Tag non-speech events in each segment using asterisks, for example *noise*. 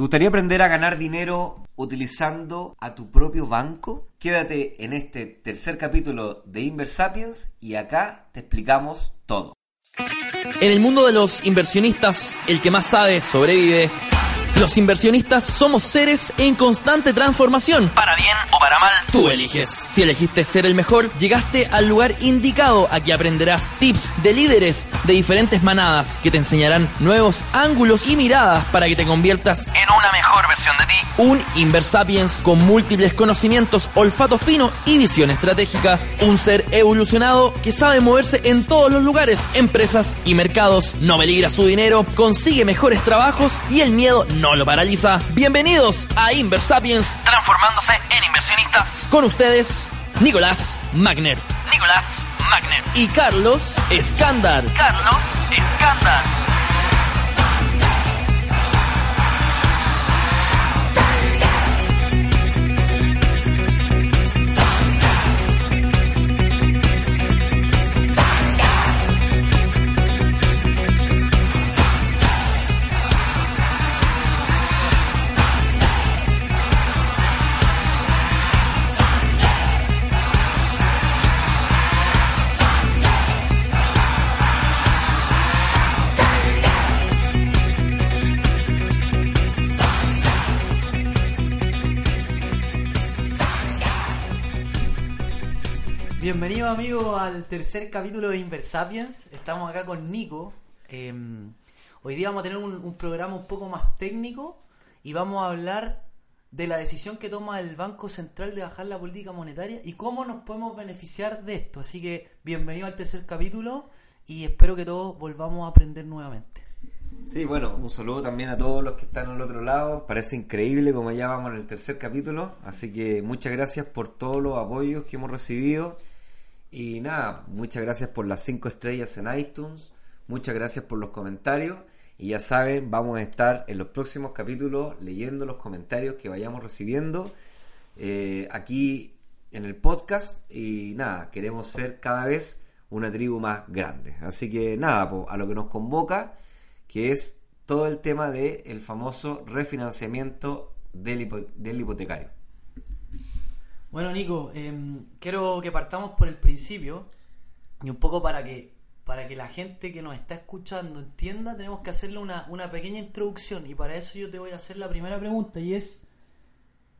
¿Te gustaría aprender a ganar dinero utilizando a tu propio banco? Quédate en este tercer capítulo de Inversapiens y acá te explicamos todo. En el mundo de los inversionistas, el que más sabe sobrevive. Los inversionistas somos seres en constante transformación. Para bien o para mal, tú eliges. Si elegiste ser el mejor, llegaste al lugar indicado. Aquí aprenderás tips de líderes de diferentes manadas que te enseñarán nuevos ángulos y miradas para que te conviertas en una mejor versión de ti. Un Inversapiens con múltiples conocimientos, olfato fino y visión estratégica. Un ser evolucionado que sabe moverse en todos los lugares, empresas y mercados. No peligra su dinero, consigue mejores trabajos y el miedo no lo paraliza. Bienvenidos a Inversapiens, transformándose en inversionistas. Con ustedes, Nicolás Magner. Nicolás Magner. Y Carlos Escándar. Carlos Escándar. Bienvenidos amigos al tercer capítulo de Inversapiens. Estamos acá con Nico. Eh, hoy día vamos a tener un, un programa un poco más técnico y vamos a hablar de la decisión que toma el Banco Central de bajar la política monetaria y cómo nos podemos beneficiar de esto. Así que bienvenido al tercer capítulo y espero que todos volvamos a aprender nuevamente. Sí, bueno, un saludo también a todos los que están al otro lado. Parece increíble como ya vamos en el tercer capítulo. Así que muchas gracias por todos los apoyos que hemos recibido. Y nada, muchas gracias por las 5 estrellas en iTunes. Muchas gracias por los comentarios. Y ya saben, vamos a estar en los próximos capítulos leyendo los comentarios que vayamos recibiendo eh, aquí en el podcast. Y nada, queremos ser cada vez una tribu más grande. Así que nada, a lo que nos convoca, que es todo el tema del el famoso refinanciamiento del, hipo- del hipotecario. Bueno, Nico, em, quiero que partamos por el principio y un poco para que para que la gente que nos está escuchando entienda, tenemos que hacerle una, una pequeña introducción y para eso yo te voy a hacer la primera pregunta y es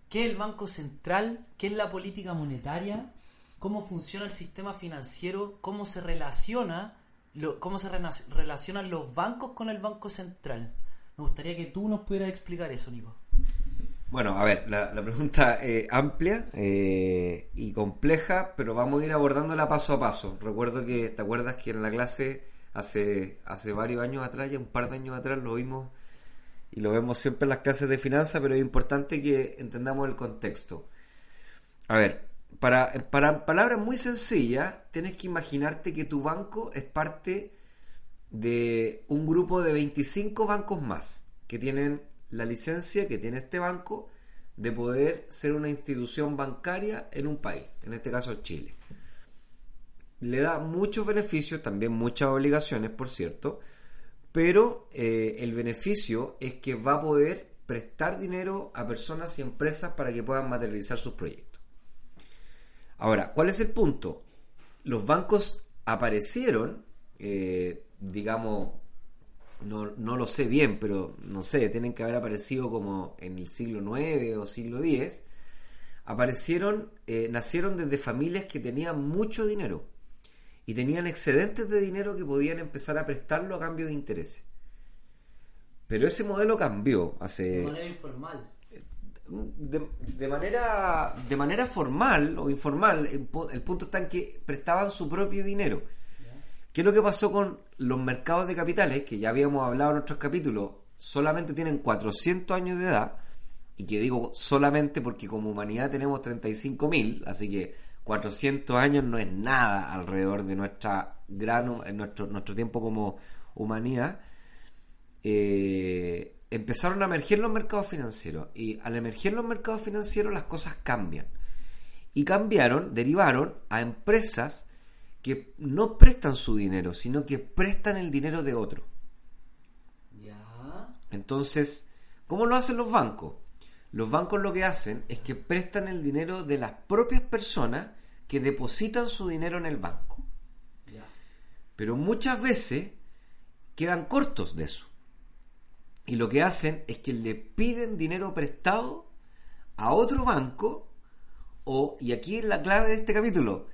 ¿qué es el Banco Central? ¿Qué es la política monetaria? ¿Cómo funciona el sistema financiero? ¿Cómo se relaciona cómo se relacionan los bancos con el Banco Central? Me gustaría que tú nos pudieras explicar eso, Nico. Bueno, a ver, la, pregunta es amplia eh, y compleja, pero vamos a ir abordándola paso a paso. Recuerdo que, ¿te acuerdas que en la clase hace, hace varios años atrás, ya un par de años atrás, lo vimos y lo vemos siempre en las clases de finanzas, pero es importante que entendamos el contexto. A ver, para, para palabras muy sencillas, tienes que imaginarte que tu banco es parte de un grupo de 25 bancos más que tienen la licencia que tiene este banco de poder ser una institución bancaria en un país, en este caso Chile. Le da muchos beneficios, también muchas obligaciones, por cierto, pero eh, el beneficio es que va a poder prestar dinero a personas y empresas para que puedan materializar sus proyectos. Ahora, ¿cuál es el punto? Los bancos aparecieron, eh, digamos, no, no lo sé bien, pero no sé, tienen que haber aparecido como en el siglo IX o siglo X. Aparecieron, eh, nacieron desde familias que tenían mucho dinero y tenían excedentes de dinero que podían empezar a prestarlo a cambio de intereses. Pero ese modelo cambió hace informal. de, de manera de manera formal o informal el, el punto está en que prestaban su propio dinero ¿qué es lo que pasó con los mercados de capitales que ya habíamos hablado en otros capítulos solamente tienen 400 años de edad y que digo solamente porque como humanidad tenemos 35.000 así que 400 años no es nada alrededor de nuestra gran nuestro nuestro tiempo como humanidad. Eh, empezaron a emerger los mercados financieros y al emerger los mercados financieros las cosas cambian. Y cambiaron, derivaron a empresas que no prestan su dinero, sino que prestan el dinero de otro. Ya. Entonces, ¿Cómo lo hacen los bancos? Los bancos lo que hacen es que prestan el dinero de las propias personas que depositan su dinero en el banco. Pero muchas veces quedan cortos de eso. Y lo que hacen es que le piden dinero prestado a otro banco o, y aquí es la clave de este capítulo,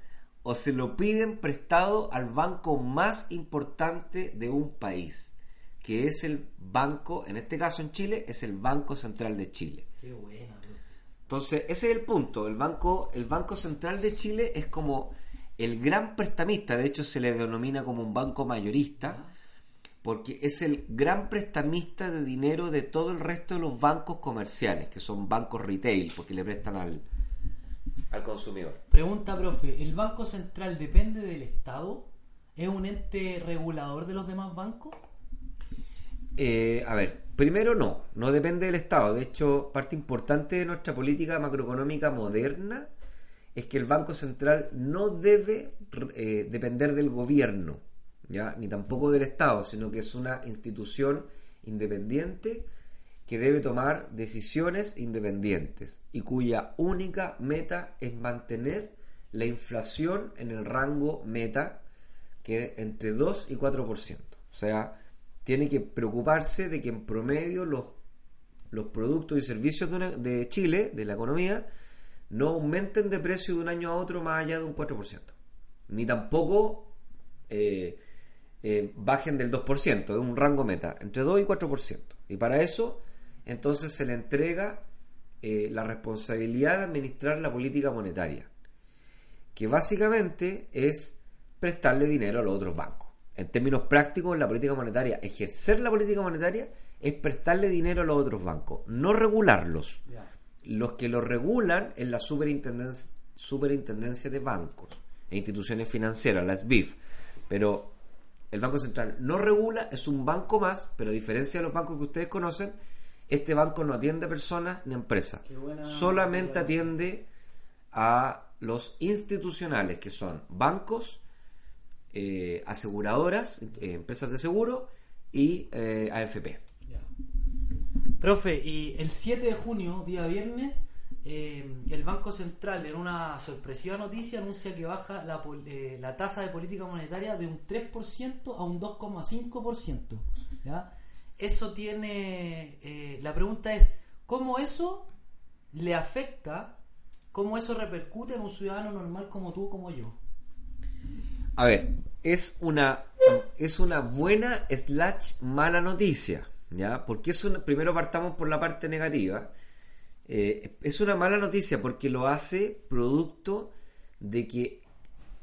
o se lo piden prestado al banco más importante de un país, que es el banco, en este caso en Chile, es el Banco Central de Chile. Qué buena, Entonces, ese es el punto. El banco, el banco Central de Chile es como el gran prestamista, de hecho se le denomina como un banco mayorista, porque es el gran prestamista de dinero de todo el resto de los bancos comerciales, que son bancos retail, porque le prestan al, al consumidor. Pregunta, profe, ¿el Banco Central depende del Estado? ¿Es un ente regulador de los demás bancos? Eh, a ver, primero no, no depende del Estado. De hecho, parte importante de nuestra política macroeconómica moderna es que el Banco Central no debe eh, depender del gobierno, ¿ya? ni tampoco del Estado, sino que es una institución independiente que debe tomar decisiones independientes y cuya única meta es mantener la inflación en el rango meta que es entre 2 y 4%. O sea, tiene que preocuparse de que en promedio los, los productos y servicios de, Chile, de la economía, no aumenten de precio de un año a otro más allá de un 4%. Ni tampoco eh, eh, bajen del 2%, es un rango meta, entre 2 y 4%. Y para eso entonces se le entrega eh, la responsabilidad de administrar la política monetaria, que básicamente es prestarle dinero a los otros bancos. En términos prácticos, la política monetaria, ejercer la política monetaria es prestarle dinero a los otros bancos, no regularlos. Los que lo regulan es la superintendencia, superintendencia de bancos e instituciones financieras, la SBIF. Pero el Banco Central no regula, es un banco más, pero a diferencia de los bancos que ustedes conocen, este banco no atiende a personas ni a empresas. Solamente atiende a los institucionales, que son bancos, eh, aseguradoras, eh, empresas de seguro y eh, AFP. Profe, y el 7 de junio, día viernes, el Banco Central, en una sorpresiva noticia, anuncia que baja la, la tasa de política monetaria de un 3% a un 2,5%. ¿ya? Eso tiene... Eh, la pregunta es, ¿cómo eso le afecta, cómo eso repercute en un ciudadano normal como tú, como yo? A ver, es una, es una buena slash mala noticia, ¿ya? Porque es una, primero partamos por la parte negativa. Eh, es una mala noticia porque lo hace producto de que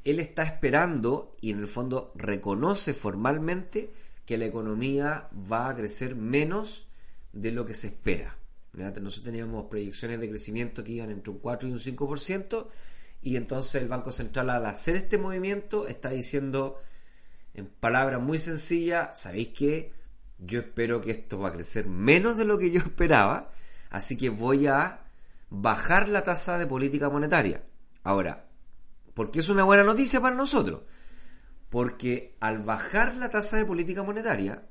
él está esperando y en el fondo reconoce formalmente que la economía va a crecer menos de lo que se espera. Nosotros teníamos proyecciones de crecimiento que iban entre un 4 y un 5%, y entonces el Banco Central al hacer este movimiento está diciendo en palabras muy sencillas, ¿sabéis qué? Yo espero que esto va a crecer menos de lo que yo esperaba, así que voy a bajar la tasa de política monetaria. Ahora, ¿por qué es una buena noticia para nosotros? Porque al bajar la tasa de política monetaria,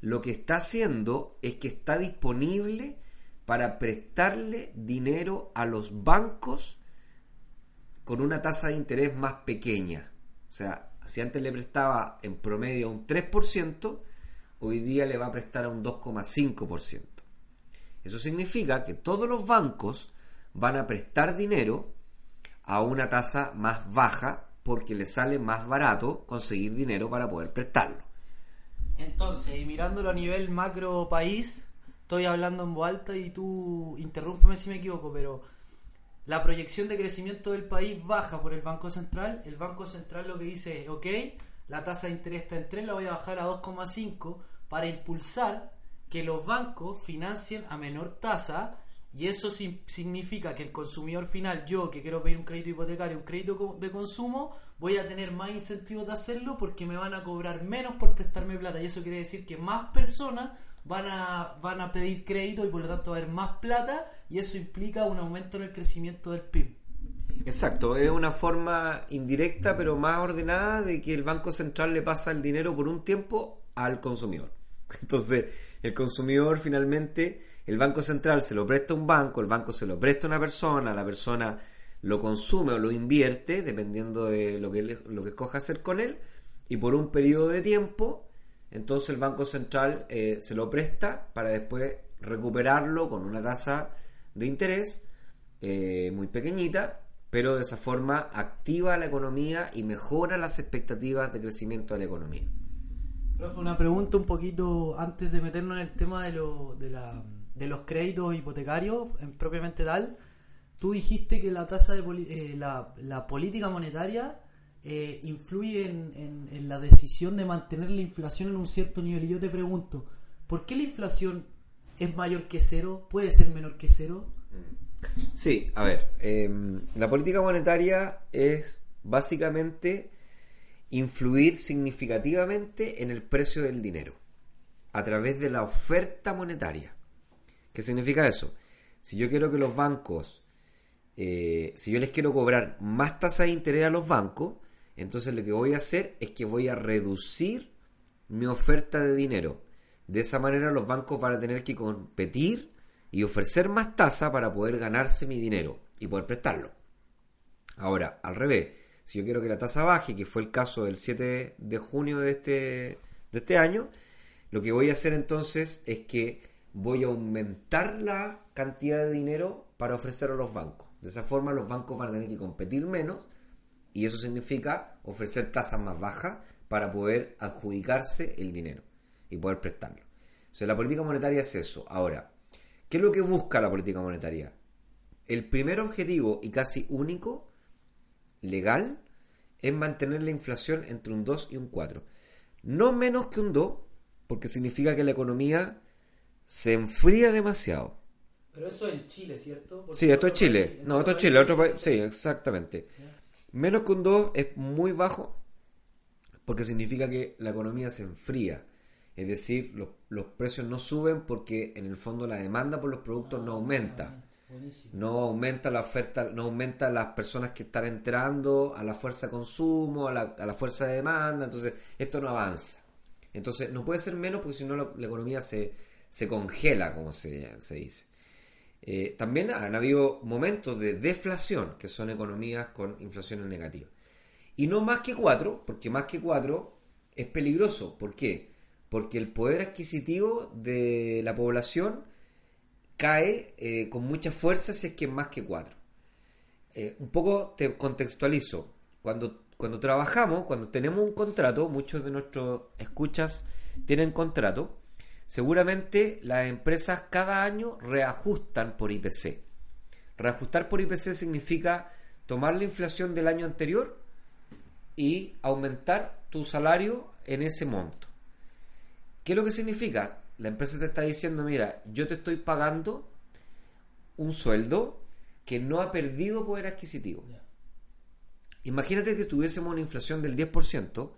lo que está haciendo es que está disponible para prestarle dinero a los bancos con una tasa de interés más pequeña. O sea, si antes le prestaba en promedio un 3%, hoy día le va a prestar a un 2,5%. Eso significa que todos los bancos van a prestar dinero a una tasa más baja porque le sale más barato conseguir dinero para poder prestarlo. Entonces, y mirándolo a nivel macro país, estoy hablando en voz alta y tú interrúmpeme si me equivoco, pero la proyección de crecimiento del país baja por el Banco Central. El Banco Central lo que dice es, ok, la tasa de interés está en 3, la voy a bajar a 2,5 para impulsar que los bancos financien a menor tasa y eso significa que el consumidor final, yo que quiero pedir un crédito hipotecario, un crédito de consumo, voy a tener más incentivos de hacerlo porque me van a cobrar menos por prestarme plata. Y eso quiere decir que más personas van a, van a pedir crédito y por lo tanto va a haber más plata y eso implica un aumento en el crecimiento del PIB. Exacto, es una forma indirecta pero más ordenada de que el Banco Central le pasa el dinero por un tiempo al consumidor. *laughs* Entonces, el consumidor finalmente el Banco Central se lo presta a un banco, el banco se lo presta a una persona, la persona lo consume o lo invierte, dependiendo de lo que, lo que escoja hacer con él, y por un periodo de tiempo, entonces el Banco Central eh, se lo presta para después recuperarlo con una tasa de interés eh, muy pequeñita, pero de esa forma activa la economía y mejora las expectativas de crecimiento de la economía. Profe, una pregunta un poquito antes de meternos en el tema de, de, los créditos hipotecarios en propiamente tal. Tú dijiste que la tasa de eh, la, política monetaria eh, influye en, en, la decisión de mantener la inflación en un cierto nivel. Y yo te pregunto, ¿por qué la inflación es mayor que cero? ¿Puede ser menor que cero? Sí, a ver, em, la política monetaria es básicamente influir significativamente en el precio del dinero a través de la oferta monetaria. ¿Qué significa eso? Si yo quiero que los bancos, eh, si yo les quiero cobrar más tasa de interés a los bancos, entonces lo que voy a hacer es que voy a reducir mi oferta de dinero. De esa manera los bancos van a tener que competir y ofrecer más tasa para poder ganarse mi dinero y poder prestarlo. Ahora, al revés, si yo quiero que la tasa baje, que fue el caso del 7 de junio de este, de este año, lo que voy a hacer entonces es que voy a aumentar la cantidad de dinero para ofrecer a los bancos. De esa forma los bancos van a tener que competir menos y eso significa ofrecer tasas más bajas para poder adjudicarse el dinero y poder prestarlo. O sea, la política monetaria es eso. Ahora, ¿Qué es lo que busca la política monetaria? El primer objetivo y casi único, legal, es mantener la inflación entre un 2 y un 4. No menos que un 2, porque significa que la economía se enfría demasiado. Pero eso en Chile, ¿cierto? sí, esto es Chile. no, esto es Chile, otro país. Sí, exactamente. Menos que un 2 es muy bajo porque significa que la economía se enfría. Es decir, los, los, precios no suben porque en el fondo la demanda por los productos no aumenta. No aumenta la oferta, no aumenta las personas que están entrando a la fuerza de consumo, a la, a la fuerza de demanda, entonces esto no avanza. Entonces no puede ser menos porque si no la, economía se, se, congela, como se, se dice. Eh, también han habido momentos de deflación, que son economías con inflación negativa. Y no más que cuatro, porque más que cuatro es peligroso. ¿Por qué? porque el poder adquisitivo de la población cae eh, con mucha fuerza si es que es más que cuatro. Eh, un poco te contextualizo. Cuando, cuando trabajamos, cuando tenemos un contrato, muchos de nuestros escuchas tienen contrato, seguramente las empresas cada año reajustan por IPC. Reajustar por IPC significa tomar la inflación del año anterior y aumentar tu salario en ese monto. ¿Qué es lo que significa? La empresa te está diciendo, mira, yo te estoy pagando un sueldo que no ha perdido poder adquisitivo. Imagínate que tuviésemos una inflación del 10%,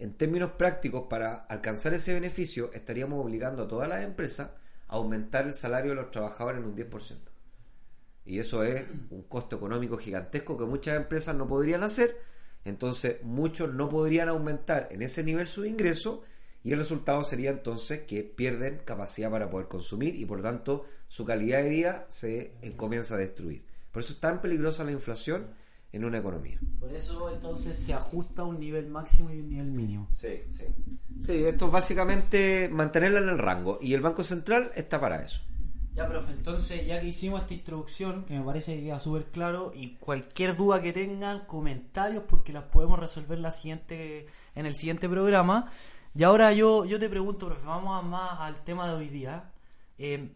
en términos prácticos, para alcanzar ese beneficio, estaríamos obligando a todas las empresas a aumentar el salario de los trabajadores en un 10%. Y eso es un costo económico gigantesco que muchas empresas no podrían hacer. Entonces, muchos no podrían aumentar en ese nivel su ingreso y el resultado sería entonces que pierden capacidad para poder consumir y por tanto su calidad de vida se comienza a destruir. Por eso es tan peligrosa la inflación en una economía. Por eso entonces se ajusta a un nivel máximo y un nivel mínimo. Sí, sí. Sí, esto es básicamente mantenerla en el rango y el Banco Central está para eso. Ya, profe, entonces ya que hicimos esta introducción, que me parece que queda súper claro, y cualquier duda que tengan, comentarios, porque las podemos resolver la siguiente, en el siguiente programa, y ahora yo, yo te pregunto, profe, vamos más al tema de hoy día. Eh,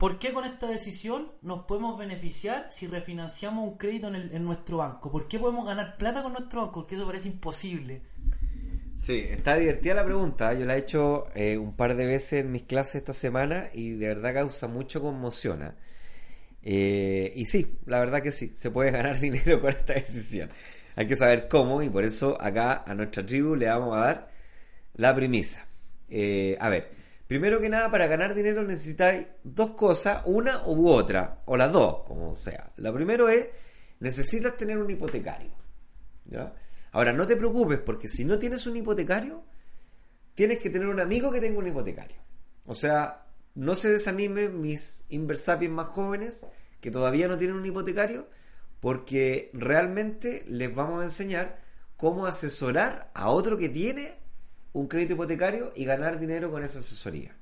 ¿Por qué con esta decisión nos podemos beneficiar si refinanciamos un crédito en, nuestro banco? ¿Por qué podemos ganar plata con nuestro banco? Porque eso parece imposible. Sí, está divertida la pregunta. Yo la he hecho eh, un par de veces en mis clases esta semana y de verdad causa mucho conmoción. ¿ah? Eh, y sí, la verdad que sí, se puede *laughs* ganar dinero con esta decisión. Hay que saber cómo y por eso acá a nuestra tribu le vamos a dar la premisa. Eh, a ver, primero que nada, para ganar dinero necesitáis dos cosas, una u otra, o las dos, como sea. Lo primero es, necesitas tener un hipotecario. Ahora, no te preocupes, porque si no tienes un hipotecario, tienes que tener un amigo que tenga un hipotecario. O sea, no se desanimen mis inversapiens más jóvenes que todavía no tienen un hipotecario, porque realmente les vamos a enseñar cómo asesorar a otro que tiene un crédito hipotecario y ganar dinero con esa asesoría.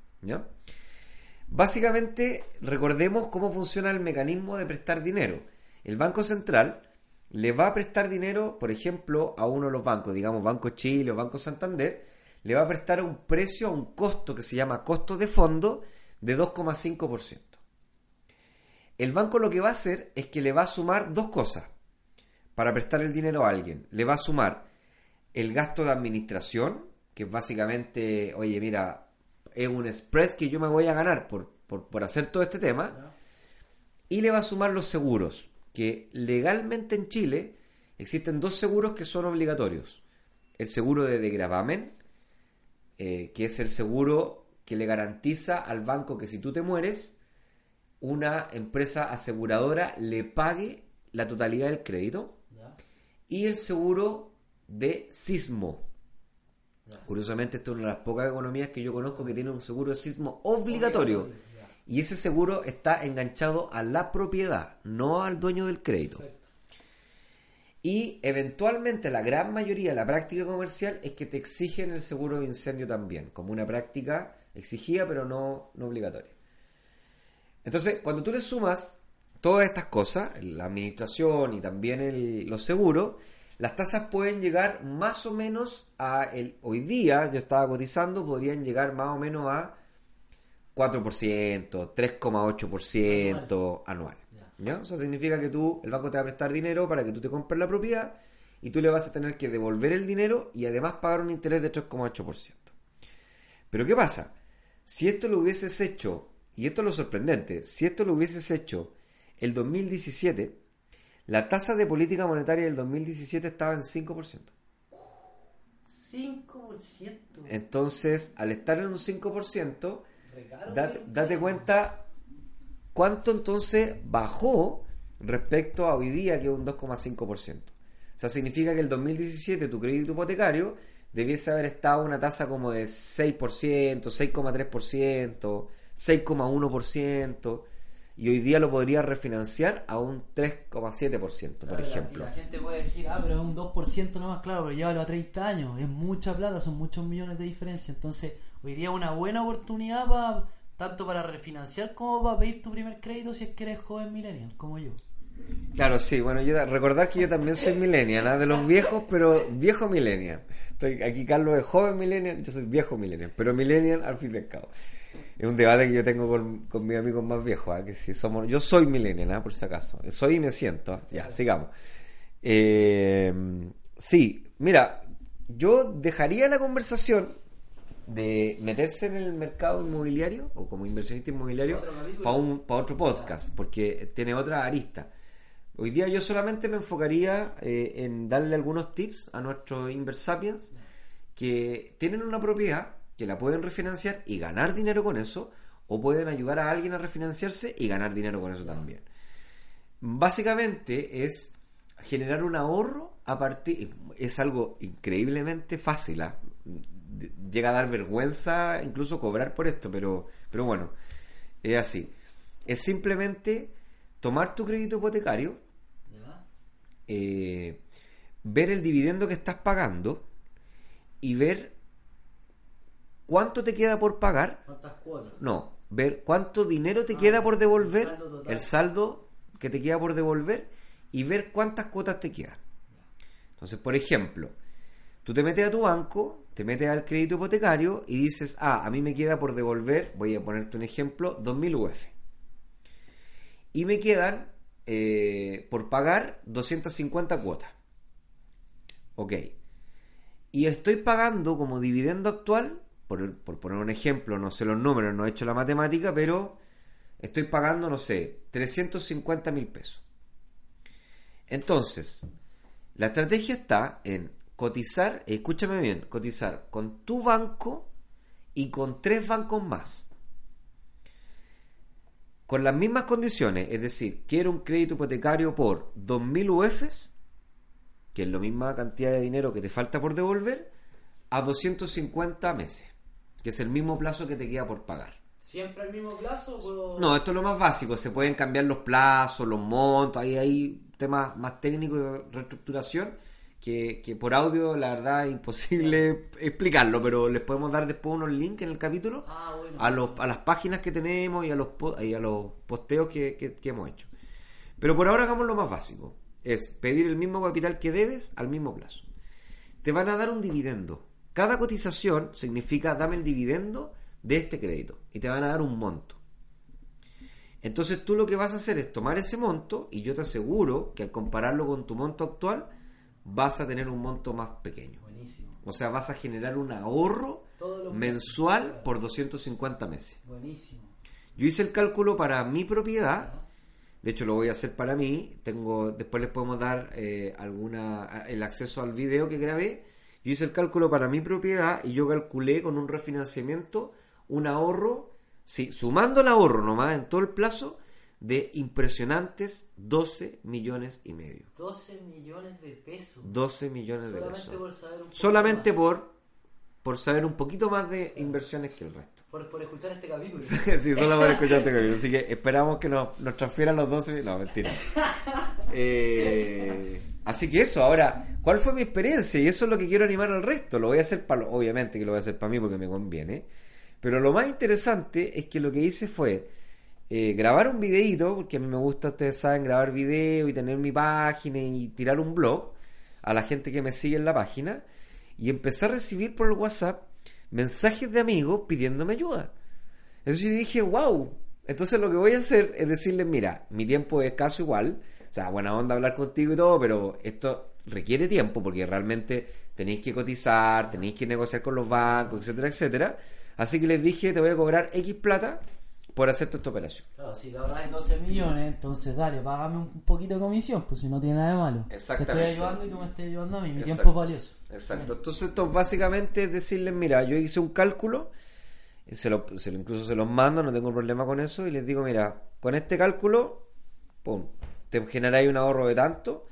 Básicamente, recordemos cómo funciona el mecanismo de prestar dinero. El Banco Central le va a prestar dinero, por ejemplo, a uno de los bancos, digamos Banco Chile o Banco Santander, le va a prestar un precio, a un costo que se llama costo de fondo de 2,5%. El banco lo que va a hacer es que le va a sumar dos cosas para prestar el dinero a alguien. Le va a sumar el gasto de administración, que es básicamente, oye, mira, es un spread que yo me voy a ganar por, por hacer todo este tema. Y le va a sumar los seguros, que legalmente en Chile existen dos seguros que son obligatorios. El seguro de degravamen, eh, que es el seguro que le garantiza al banco que si tú te mueres, una empresa aseguradora le pague la totalidad del crédito. Y el seguro de sismo. Curiosamente, esto es una de las pocas economías que yo conozco que tiene un seguro de sismo obligatorio. Y ese seguro está enganchado a la propiedad, no al dueño del crédito. Y eventualmente la gran mayoría de la práctica comercial es que te exigen el seguro de incendio también, como una práctica exigida pero no, no obligatoria. Entonces, cuando tú le sumas todas estas cosas, la administración y también los seguros, las tasas pueden llegar más o menos a el hoy día, yo estaba cotizando, podrían llegar más o menos a 4%, 3,8% anual. ¿ya? Eso significa que tú, el banco te va a prestar dinero para que tú te compres la propiedad y tú le vas a tener que devolver el dinero y además pagar un interés de 3,8%. Pero ¿qué pasa? Si esto lo hubieses hecho, y esto es lo sorprendente, si esto lo hubieses hecho el 2017, la tasa de política monetaria del 2017 estaba en 5%. 5%. Entonces, al estar en un 5%, date, date cuenta cuánto entonces bajó respecto a hoy día, que es un 2,5%. O sea, significa que el 2017 tu crédito hipotecario debiese haber estado una tasa como de 6%, 6,3%, 6,1% y hoy día lo podría refinanciar a un 3,7%, por ejemplo. La, gente puede decir, ah, pero es un 2% nomás, claro, pero llévalo a 30 años, es mucha plata, son muchos millones de diferencia. Entonces, hoy día es una buena oportunidad para tanto para refinanciar como para pedir tu primer crédito si es que eres joven millennial, como yo. Claro, sí, bueno, yo recordar que yo también soy millennial, ¿no? de los viejos, pero viejo millennial. Estoy, aquí Carlos es joven millennial, yo soy viejo millennial, pero millennial al fin y al cabo es un debate que yo tengo con, con mis amigos más viejos, ¿ah? que si somos, yo soy millennial, ¿ah? por si acaso, soy y me siento, ya, sigamos. Eh, sí, mira, yo dejaría la conversación de meterse en el mercado inmobiliario o como inversionista inmobiliario para, un, para otro podcast, porque tiene otra arista. Hoy día yo solamente me enfocaría eh, en darle algunos tips a nuestros Inversapiens que tienen una propiedad que la pueden refinanciar y ganar dinero con eso, o pueden ayudar a alguien a refinanciarse y ganar dinero con eso también. Básicamente es generar un ahorro a partir. Es algo increíblemente fácil. ¿ah? Llega a dar vergüenza incluso cobrar por esto, pero, pero bueno, es así. Es simplemente tomar tu crédito hipotecario, eh, ver el dividendo que estás pagando y ver cuánto te queda por pagar. ¿Cuántas cuotas? No, ver cuánto dinero te ah, queda por devolver, el saldo, que te queda por devolver y ver cuántas cuotas te quedan. Entonces, por ejemplo, tú te metes a tu banco, te metes al crédito hipotecario y dices, ah, a mí me queda por devolver, voy a ponerte un ejemplo, 2.000 UF. Y me quedan eh, por pagar 250 cuotas. Ok. Y estoy pagando como dividendo actual por, poner un ejemplo, no sé los números, no he hecho la matemática, pero estoy pagando, no sé, 350 mil pesos. Entonces, la estrategia está en cotizar, escúchame bien, cotizar con tu banco y con tres bancos más. Con las mismas condiciones, es decir, quiero un crédito hipotecario por 2.000 UFs, que es la misma cantidad de dinero que te falta por devolver, a 250 meses que es el mismo plazo que te queda por pagar. ¿Siempre al mismo plazo? No, esto es lo más básico. Se pueden cambiar los plazos, los montos. Ahí hay temas más técnicos de reestructuración que, que por audio, la verdad, es imposible *laughs* explicarlo. Pero les podemos dar después unos links en el capítulo Ah, bueno. a, los, a las páginas que tenemos y a los, y a los posteos que, que- que hemos hecho. Pero por ahora hagamos lo más básico. Es pedir el mismo capital que debes al mismo plazo. Te van a dar un dividendo. Cada cotización significa dame el dividendo de este crédito. Y te van a dar un monto. Entonces tú lo que vas a hacer es tomar ese monto y yo te aseguro que al compararlo con tu monto actual vas a tener un monto más pequeño. Buenísimo. O sea, vas a generar un ahorro mensual meses. por 250 meses. Buenísimo. Yo hice el cálculo para mi propiedad. De hecho, lo voy a hacer para mí. Tengo, después les podemos dar eh, alguna el acceso al video que grabé. Yo hice el cálculo para mi propiedad y yo calculé con un refinanciamiento un ahorro, sí, sumando el ahorro nomás en todo el plazo, de impresionantes 12 millones y medio. 12 millones de pesos. 12 millones de pesos. por saber un poco Solamente más. por, por saber un poquito más de inversiones que el resto. Por, por escuchar este capítulo. *laughs* sí, solo por escuchar este capítulo. Así que esperamos que nos, nos transfieran los 12. No, mentira. *laughs* Eh, así que eso, ahora, ¿cuál fue mi experiencia? Y eso es lo que quiero animar al resto. Lo voy a hacer para, obviamente que lo voy a hacer para mí porque me conviene. Pero lo más interesante es que lo que hice fue eh, grabar un videito, porque a mí me gusta, ustedes saben, grabar video y tener mi página y tirar un blog a la gente que me sigue en la página. Y empecé a recibir por el WhatsApp mensajes de amigos pidiéndome ayuda. Entonces dije, wow. Entonces lo que voy a hacer es decirles, mira, mi tiempo es escaso igual. O sea, buena onda hablar contigo y todo, pero esto requiere tiempo porque realmente tenéis que cotizar, tenéis que negociar con los bancos, etcétera, etcétera. Así que les dije, te voy a cobrar X plata por hacer toda esta operación. Claro, si te ahorras 12 millones, entonces dale, págame un poquito de comisión, pues si no tiene nada de malo. Exactamente. Te estoy ayudando y tú me estás ayudando a mí, mi Exacto. tiempo es valioso. Exacto. Entonces esto básicamente es decirles, mira, yo hice un cálculo, y se lo, se lo- incluso se los mando, no tengo problema con eso, y les digo, mira, con este cálculo, pum, te generáis un ahorro de tanto,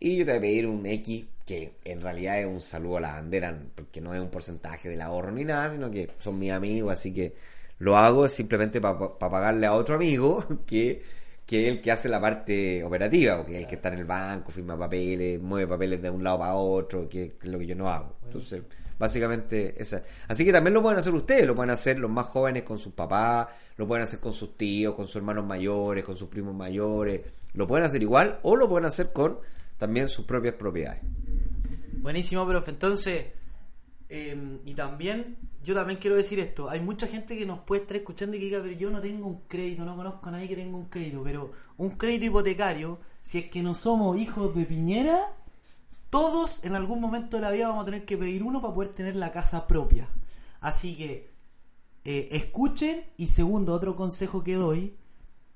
y yo te voy a pedir un X, que en realidad es un saludo a la bandera, porque no es un porcentaje del ahorro ni nada, sino que son mis amigos, así que lo hago simplemente para pagarle a otro amigo *laughs* que, que es el que hace la parte operativa, porque es el que está en el banco, firma papeles, mueve papeles de un lado para otro, que es lo que yo no hago. Entonces, básicamente esa. Así que también lo pueden hacer ustedes, lo pueden hacer los más jóvenes con sus papás, lo pueden hacer con sus tíos, con sus hermanos mayores, con sus primos mayores, lo pueden hacer igual o lo pueden hacer con también sus propias propiedades. Buenísimo, profe. Entonces, eh, y también, yo también quiero decir esto. Hay mucha gente que nos puede estar escuchando y que diga, pero yo no tengo un crédito, no conozco a nadie que tenga un crédito. Pero un crédito hipotecario, si es que no somos hijos de Piñera, todos en algún momento de la vida vamos a tener que pedir uno para poder tener la casa propia. Así que, eh, escuchen. Y segundo, otro consejo que doy,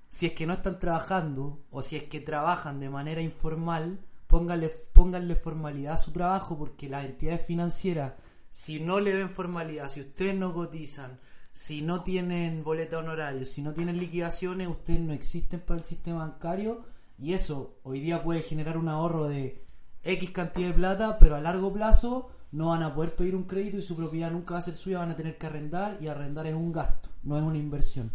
si es que no están trabajando o si es que trabajan de manera informal, pónganle, pónganle formalidad a su trabajo porque las entidades financieras, si no le ven formalidad, si ustedes no cotizan, si no tienen boleta honorario, si no tienen liquidaciones, ustedes no existen para el sistema bancario y eso hoy día puede generar un ahorro de X cantidad de plata, pero a largo plazo no van a poder pedir un crédito y su propiedad nunca va a ser suya, van a tener que arrendar y arrendar es un gasto, no es una inversión.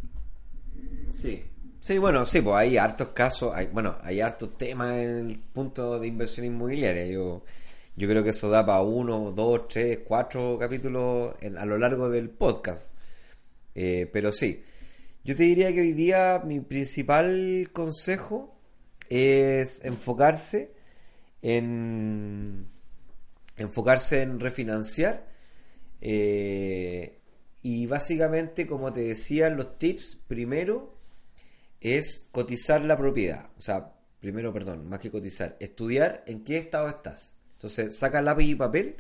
Sí. Sí, bueno, sí, pues hay hartos casos, hay, bueno, hay hartos temas en el punto de inversión inmobiliaria. Yo, yo creo que eso da para uno, dos, tres, cuatro capítulos en- a lo largo del podcast. Eh, pero sí, yo te diría que hoy día mi principal consejo es enfocarse en enfocarse en refinanciar eh, y básicamente como te decía los tips primero es cotizar la propiedad. O sea primero perdón más que cotizar estudiar en qué estado estás. Entonces saca lápiz y papel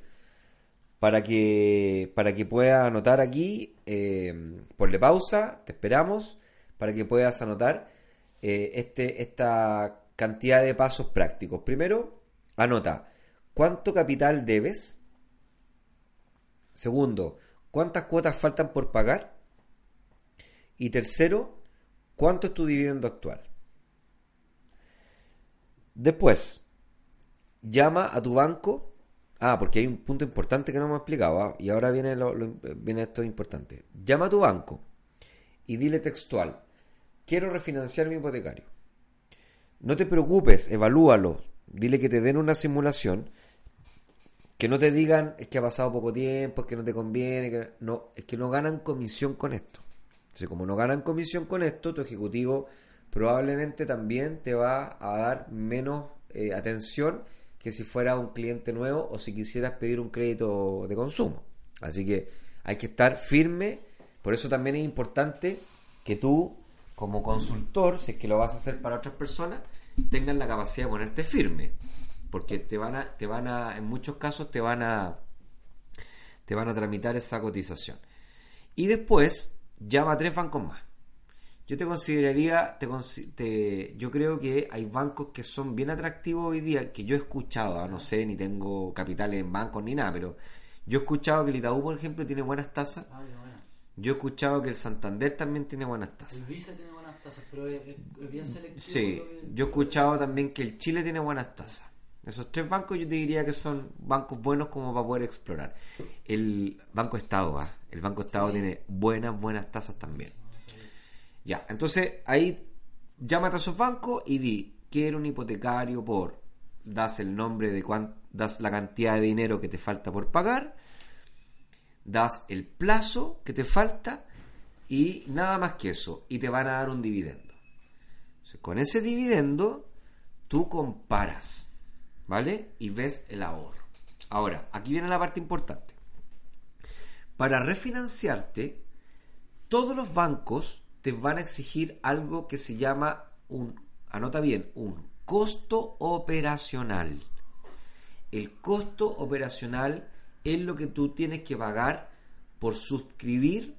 para que para que puedas anotar aquí eh, ponle pausa te esperamos para que puedas anotar eh, este esta cantidad de pasos prácticos. Primero anota cuánto capital debes segundo cuántas cuotas faltan por pagar y tercero cuánto es tu dividendo actual después llama a tu banco. Ah, porque hay un punto importante que no hemos explicado, ah, y ahora viene, lo, lo- viene esto importante. Llama a tu banco y dile textual, quiero refinanciar mi hipotecario. No te preocupes, evalúalo, dile que te den una simulación, que no te digan es que ha pasado poco tiempo, es que no te conviene, que no, es que no ganan comisión con esto. Entonces, como no ganan comisión con esto, tu ejecutivo probablemente también te va a dar menos eh, atención que si fuera un cliente nuevo o si quisieras pedir un crédito de consumo. Así que hay que estar firme, por eso también es importante que tú, como consultor, si es que lo vas a hacer para otras personas, tengas la capacidad de ponerte firme, porque te van a, te van a, en muchos casos te van a, te van a tramitar esa cotización. Y después llama a tres bancos más. Yo te consideraría, te, yo creo que hay bancos que son bien atractivos hoy día, que yo he escuchado, ah, no sé, ni tengo capitales en bancos ni nada, pero yo he escuchado que el Itaú, por ejemplo, tiene buenas tasas. Ah, yo he escuchado que el Santander también tiene buenas tasas. El Visa tiene buenas tasas, pero es, bien selectivo. Sí, yo he escuchado también que el Chile tiene buenas tasas. Esos tres bancos yo te diría que son bancos buenos como para poder explorar. El Banco Estado, ¿ah? el Banco Estado tiene buenas, buenas tasas también. Ya, entonces ahí llámate a esos bancos y di, quiero un hipotecario por, das el nombre de cuánto, das la cantidad de dinero que te falta por pagar, das el plazo que te falta y nada más que eso, y te van a dar un dividendo. con ese dividendo, tú comparas, ¿vale? Y ves el ahorro. Ahora, aquí viene la parte importante. Para refinanciarte, todos los bancos te van a exigir algo que se llama un, anota bien, un costo operacional. El costo operacional es lo que tú tienes que pagar por suscribir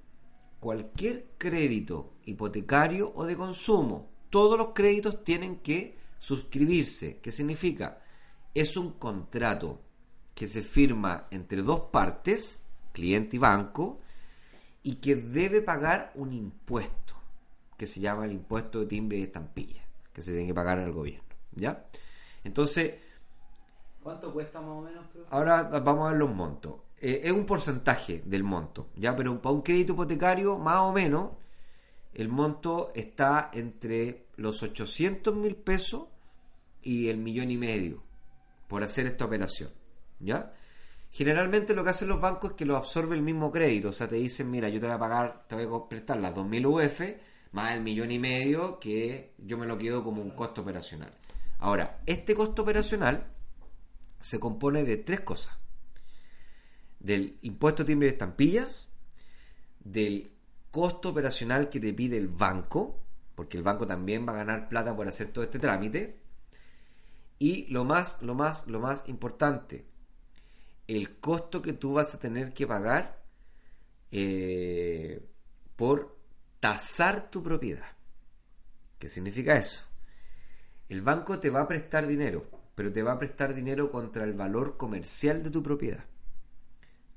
cualquier crédito hipotecario o de consumo. Todos los créditos tienen que suscribirse. ¿Qué significa? Es un contrato que se firma entre dos partes, cliente y banco, y que debe pagar un impuesto que se llama el impuesto de timbre y estampilla, que se tiene que pagar al gobierno. ¿Ya? Entonces. ¿Cuánto cuesta más o menos? Ahora vamos a ver los montos. Eh, es un porcentaje del monto, ¿ya? Pero para un crédito hipotecario, más o menos, el monto está entre los 800 mil pesos y el millón y medio por hacer esta operación, ¿ya? Generalmente lo que hacen los bancos es que lo absorbe el mismo crédito. O sea, te dicen, mira, yo te voy a pagar, te voy a prestar las 2.000 UF más el millón y medio que yo me lo quedo como un costo operacional. Ahora, este costo operacional se compone de tres cosas. Del impuesto timbre de estampillas, del costo operacional que te pide el banco, porque el banco también va a ganar plata por hacer todo este trámite, y lo más, lo más, lo más importante, el costo que tú vas a tener que pagar eh, por tasar tu propiedad. ¿Qué significa eso? El banco te va a prestar dinero, pero te va a prestar dinero contra el valor comercial de tu propiedad.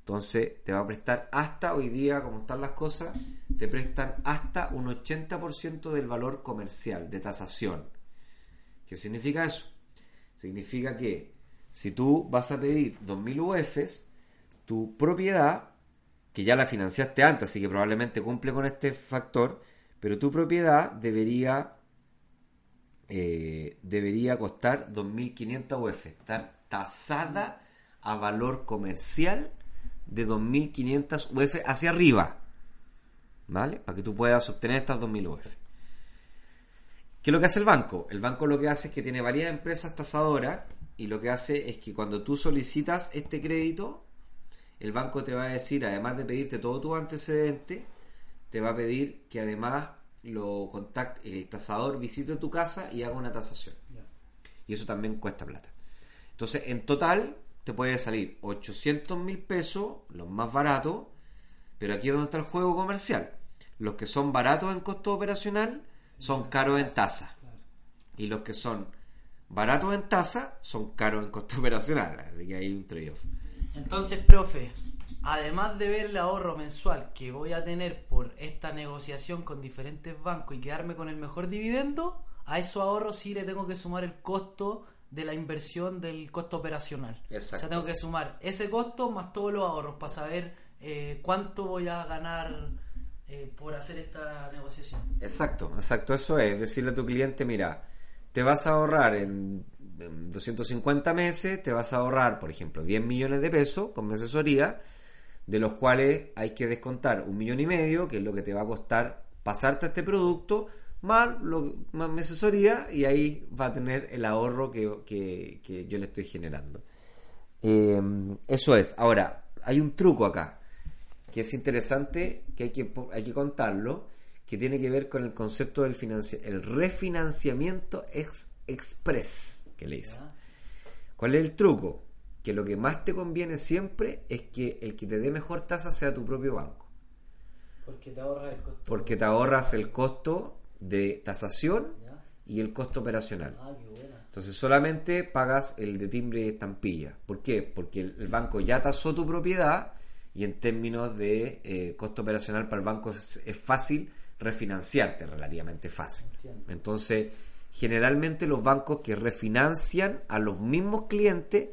Entonces te va a prestar hasta hoy día, como están las cosas, te prestan hasta un 80% del valor comercial de tasación. ¿Qué significa eso? Significa que si tú vas a pedir 2.000 UFs, tu propiedad, que ya la financiaste antes, así que probablemente cumple con este factor, pero tu propiedad debería, eh, debería costar 2.500 UF, estar tasada a valor comercial de 2.500 UF hacia arriba, ¿vale? Para que tú puedas obtener estas 2.000 UF. ¿Qué es lo que hace el banco? El banco lo que hace es que tiene varias empresas tasadoras y lo que hace es que cuando tú solicitas este crédito, el banco te va a decir, además de pedirte todo tu antecedente, te va a pedir que además lo contacte, el tasador visite tu casa y haga una tasación. Y eso también cuesta plata. Entonces, en total, te puede salir 800 mil pesos, los más baratos, pero aquí es donde está el juego comercial. Los que son baratos en costo operacional son caros en tasa. Y los que son baratos en tasa son caros en costo *laughs* operacional. Así que hay un trade-off. Entonces, profe, además de ver el ahorro mensual que voy a tener por esta negociación con diferentes bancos y quedarme con el mejor dividendo, a esos ahorros sí le tengo que sumar el costo de la inversión del costo operacional. Exacto. O sea, tengo que sumar ese costo más todos los ahorros para saber eh, cuánto voy a ganar eh, por hacer esta negociación. Exacto, exacto, eso es. Decirle a tu cliente, mira, te vas a ahorrar en, en 250 meses, te vas a ahorrar, por ejemplo, 10 millones de pesos con mi asesoría, de los cuales hay que descontar un millón y medio, que es lo que te va a costar pasarte a este producto, más, lo, más mi asesoría, y ahí va a tener el ahorro que, que- que yo le estoy generando. Eh, eso es. Ahora, hay un truco acá que es interesante, que hay que, hay que contarlo, que tiene que ver con el concepto del financi- el refinanciamiento ex express, que le dicen. ¿Cuál es el truco? Que lo que más te conviene siempre es que el que te dé mejor tasa sea tu propio banco, Porque te ahorras el costo. porque te ahorras el costo de tasación ¿Ya? y el costo operacional. Ah, qué buena. Entonces solamente pagas el de timbre y estampilla. ¿Por qué? Porque el, el banco ya tasó tu propiedad y en términos de eh, costo operacional para el banco es, es fácil refinanciarte, relativamente fácil. Entonces, generalmente los bancos que refinancian a los mismos clientes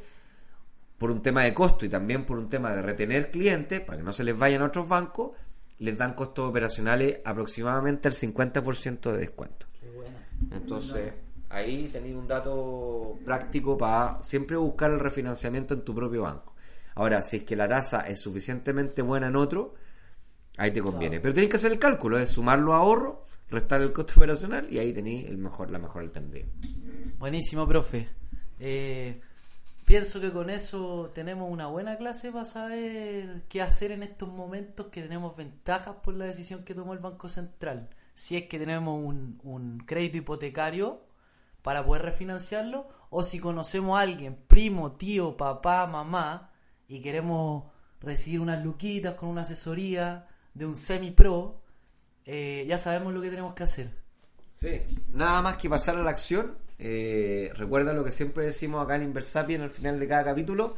por un tema de costo y también por un tema de retener clientes, para que no se les vayan a otros bancos, les dan costos operacionales aproximadamente al 50% de descuento. Qué. Entonces, ahí tenéis un dato práctico para siempre buscar el refinanciamiento en tu propio banco. Ahora, si es que la tasa es suficientemente buena en otro, ahí te conviene. Claro. Pero tenéis que hacer el cálculo, es sumar los ahorros, restar el costo *laughs* operacional y ahí tenéis el mejor, la mejor alternativa. Buenísimo, profe. Eh, pienso que con eso tenemos una buena clase para saber qué hacer en estos momentos que tenemos ventajas por la decisión que tomó el Banco Central. Si es que tenemos un, un crédito hipotecario para poder refinanciarlo o si conocemos a alguien, primo, tío, papá, mamá, y queremos recibir unas luquitas con una asesoría de un semi-pro, eh, ya sabemos lo que tenemos que hacer. Sí. Nada más que pasar a la acción. Eh, recuerda lo que siempre decimos acá en Inversapien al final de cada capítulo.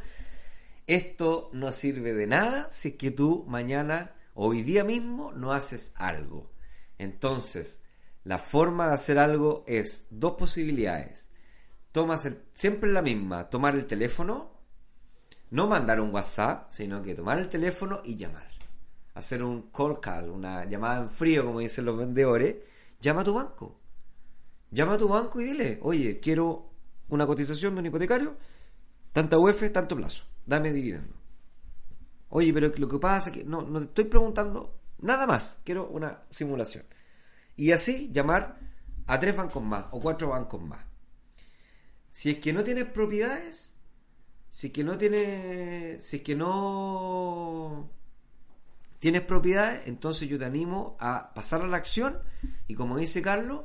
Esto no sirve de nada si es que tú mañana hoy día mismo no haces algo. Entonces, la forma de hacer algo es dos posibilidades. Tomas el, siempre la misma, tomar el teléfono, no mandar un WhatsApp, sino que tomar el teléfono y llamar. Hacer un call call, una llamada en frío, como dicen los vendedores. Llama a tu banco. Llama a tu banco y dile, oye, quiero una cotización de un hipotecario, tanta UF, tanto plazo, dame dividendo. Oye, pero lo que pasa es que no, no te estoy preguntando nada más, quiero una simulación. Y así llamar a tres bancos más o cuatro bancos más. Si es que no tienes propiedades, si es que no tienes, si que no tienes propiedades, entonces yo te animo a pasar a la acción y como dice Carlos,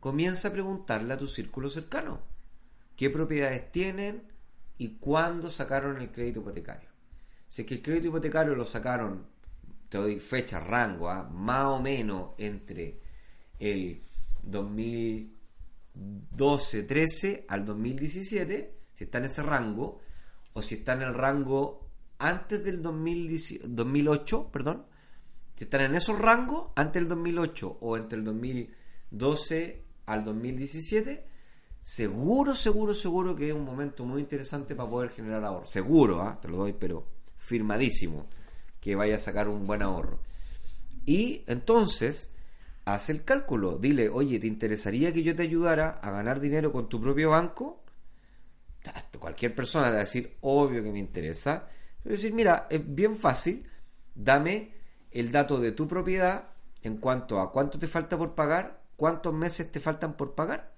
comienza a preguntarle a tu círculo cercano qué propiedades tienen y cuándo sacaron el crédito hipotecario. Si es que el crédito hipotecario lo sacaron, te doy fecha, rango, ¿ah? más o menos entre el 2012-13 al 2017, si está en ese rango, o si está en el rango antes del 2010 2008, perdón, si están en esos rangos, antes del 2008 o entre el 2012 al 2017, seguro, seguro, seguro que es un momento muy interesante para poder generar ahorro. Seguro, ¿ah? te lo doy, pero firmadísimo que vaya a sacar un buen ahorro. Y entonces, haz el cálculo. Dile, oye, ¿te interesaría que yo te ayudara a ganar dinero con tu propio banco? Cualquier persona te va a decir, obvio que me interesa. Pero decir, mira, es bien fácil. Dame el dato de tu propiedad en cuanto a cuánto te falta por pagar, cuántos meses te faltan por pagar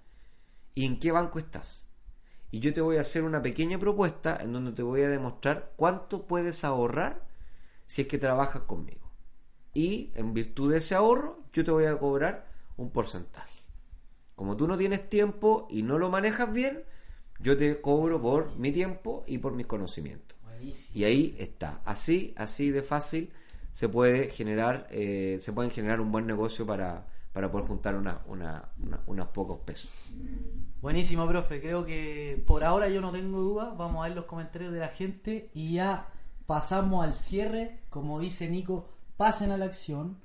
y en qué banco estás. Y yo te voy a hacer una pequeña propuesta en donde te voy a demostrar cuánto puedes ahorrar si es que trabajas conmigo. Y en virtud de ese ahorro, yo te voy a cobrar un porcentaje. Como tú no tienes tiempo y no lo manejas bien, yo te cobro por mi tiempo y por mis conocimientos. Buenísimo. Y ahí está. Así, así de fácil se puede generar, eh, se pueden generar un buen negocio para, para poder juntar una, una- una- unos pocos pesos. Buenísimo, profe. Creo que por ahora yo no tengo duda. Vamos a ver los comentarios de la gente y ya pasamos al cierre. Como dice Nico, pasen a la acción.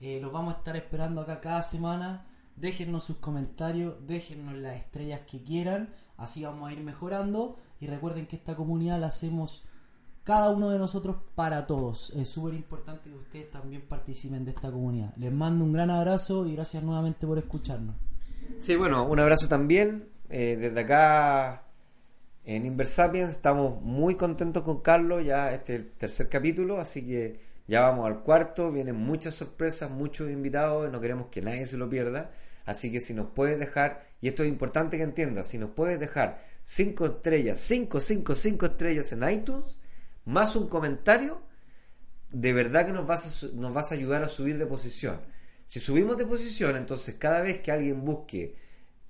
Eh, los vamos a estar esperando acá cada semana. Déjennos sus comentarios, déjennos las estrellas que quieran. Así vamos a ir mejorando. Y recuerden que esta comunidad la hacemos cada uno de nosotros para todos. Es súper importante que ustedes también participen de esta comunidad. Les mando un gran abrazo y gracias nuevamente por escucharnos. Sí, bueno, un abrazo también. Eh, desde acá en Inversapiens estamos muy contentos con Carlos, ya este es el tercer capítulo, así que ya vamos al cuarto, vienen muchas sorpresas, muchos invitados, no queremos que nadie se lo pierda, así que si nos puedes dejar, y esto es importante que entiendas, si nos puedes dejar cinco estrellas, cinco, cinco, cinco estrellas en iTunes, más un comentario, de verdad que nos vas a, nos vas a ayudar a subir de posición. Si subimos de posición, entonces cada vez que alguien busque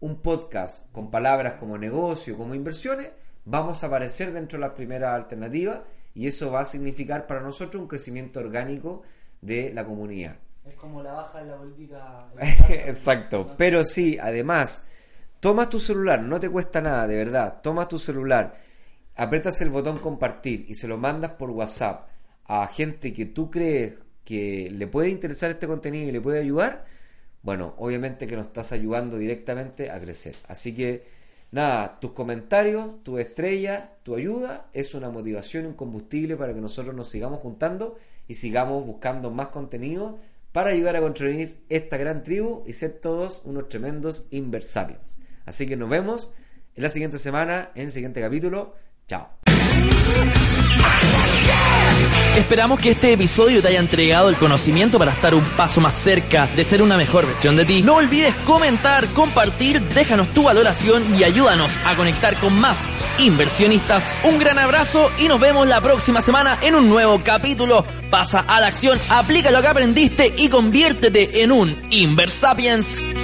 un podcast con palabras como negocio, como inversiones, vamos a aparecer dentro de las primeras alternativas y eso va a significar para nosotros un crecimiento orgánico de la comunidad. Es como la baja de la política. *laughs* Exacto, pero sí, además, toma tu celular, no te cuesta nada, de verdad, toma tu celular, apretas el botón compartir y se lo mandas por WhatsApp a gente que tú crees que le puede interesar este contenido y le puede ayudar, bueno, obviamente que nos estás ayudando directamente a crecer. Así que Nada, tus comentarios, tu estrella, tu ayuda es una motivación y un combustible para que nosotros nos sigamos juntando y sigamos buscando más contenido para ayudar a construir esta gran tribu y ser todos unos tremendos inversapiens. Así que nos vemos en la siguiente semana, en el siguiente capítulo. Chao. Esperamos que este episodio te haya entregado el conocimiento para estar un paso más cerca de ser una mejor versión de ti. No olvides comentar, compartir, déjanos tu valoración y ayúdanos a conectar con más inversionistas. Un gran abrazo y nos vemos la próxima semana en un nuevo capítulo. Pasa a la acción, aplica lo que aprendiste y conviértete en un Inversapiens.